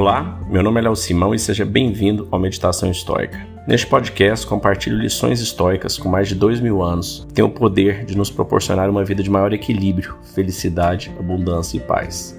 Olá, meu nome é Léo Simão e seja bem-vindo ao Meditação Histórica. Neste podcast, compartilho lições históricas com mais de dois mil anos que têm o poder de nos proporcionar uma vida de maior equilíbrio, felicidade, abundância e paz.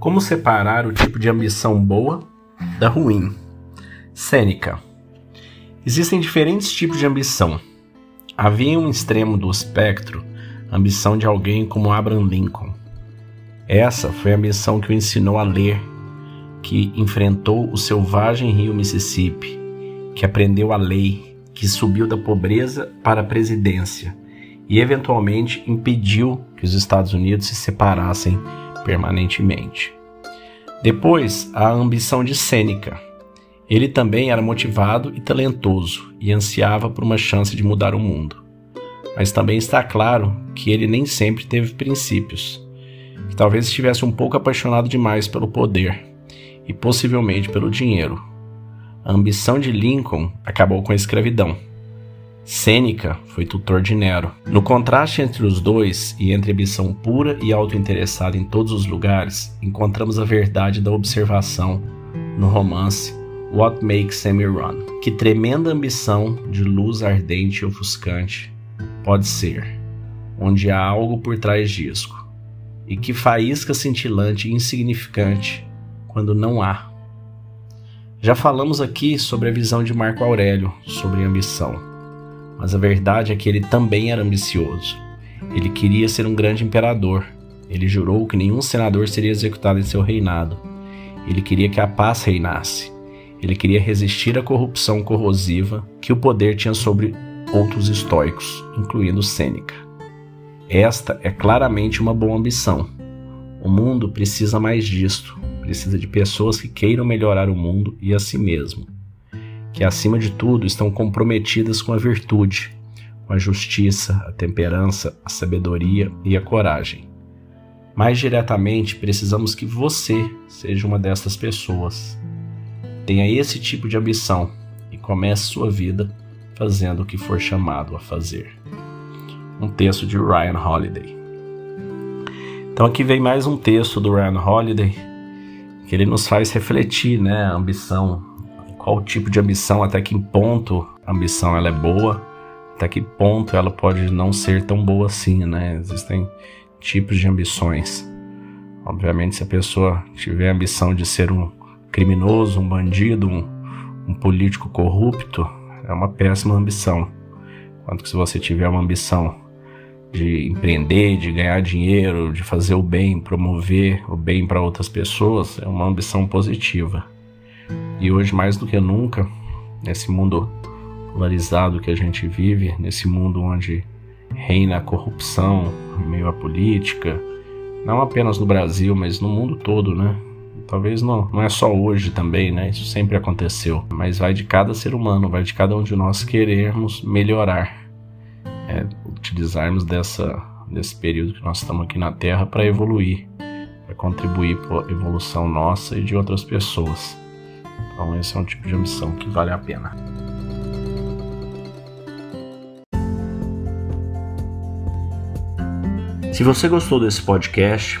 Como separar o tipo de ambição boa da ruim? Sêneca. Existem diferentes tipos de ambição. Havia um extremo do espectro a ambição de alguém como Abraham Lincoln. Essa foi a ambição que o ensinou a ler, que enfrentou o selvagem rio Mississippi, que aprendeu a lei, que subiu da pobreza para a presidência e eventualmente impediu que os Estados Unidos se separassem permanentemente. Depois, a ambição de Sêneca. Ele também era motivado e talentoso e ansiava por uma chance de mudar o mundo. Mas também está claro que ele nem sempre teve princípios, que talvez estivesse um pouco apaixonado demais pelo poder e possivelmente pelo dinheiro. A ambição de Lincoln acabou com a escravidão Sêneca foi tutor de Nero. No contraste entre os dois e entre ambição pura e autointeressada em todos os lugares, encontramos a verdade da observação no romance What Makes Sammy Run. Que tremenda ambição de luz ardente e ofuscante pode ser, onde há algo por trás disso, e que faísca cintilante e insignificante quando não há. Já falamos aqui sobre a visão de Marco Aurélio sobre ambição mas a verdade é que ele também era ambicioso. Ele queria ser um grande imperador. Ele jurou que nenhum senador seria executado em seu reinado. Ele queria que a paz reinasse. Ele queria resistir à corrupção corrosiva que o poder tinha sobre outros estoicos, incluindo Sêneca. Esta é claramente uma boa ambição. O mundo precisa mais disto. Precisa de pessoas que queiram melhorar o mundo e a si mesmo que acima de tudo estão comprometidas com a virtude, com a justiça, a temperança, a sabedoria e a coragem. Mais diretamente, precisamos que você seja uma dessas pessoas. Tenha esse tipo de ambição e comece sua vida fazendo o que for chamado a fazer. Um texto de Ryan Holiday. Então aqui vem mais um texto do Ryan Holiday que ele nos faz refletir, né, a ambição qual tipo de ambição, até que ponto a ambição ela é boa, até que ponto ela pode não ser tão boa assim, né? Existem tipos de ambições. Obviamente, se a pessoa tiver a ambição de ser um criminoso, um bandido, um, um político corrupto, é uma péssima ambição. Quanto que se você tiver uma ambição de empreender, de ganhar dinheiro, de fazer o bem, promover o bem para outras pessoas, é uma ambição positiva. E hoje, mais do que nunca, nesse mundo polarizado que a gente vive, nesse mundo onde reina a corrupção meio à política, não apenas no Brasil, mas no mundo todo, né? Talvez não, não é só hoje também, né? Isso sempre aconteceu. Mas vai de cada ser humano, vai de cada um de nós querermos melhorar. É, utilizarmos dessa, desse período que nós estamos aqui na Terra para evoluir, para contribuir para a evolução nossa e de outras pessoas. Então, esse é um tipo de ambição que vale a pena. Se você gostou desse podcast,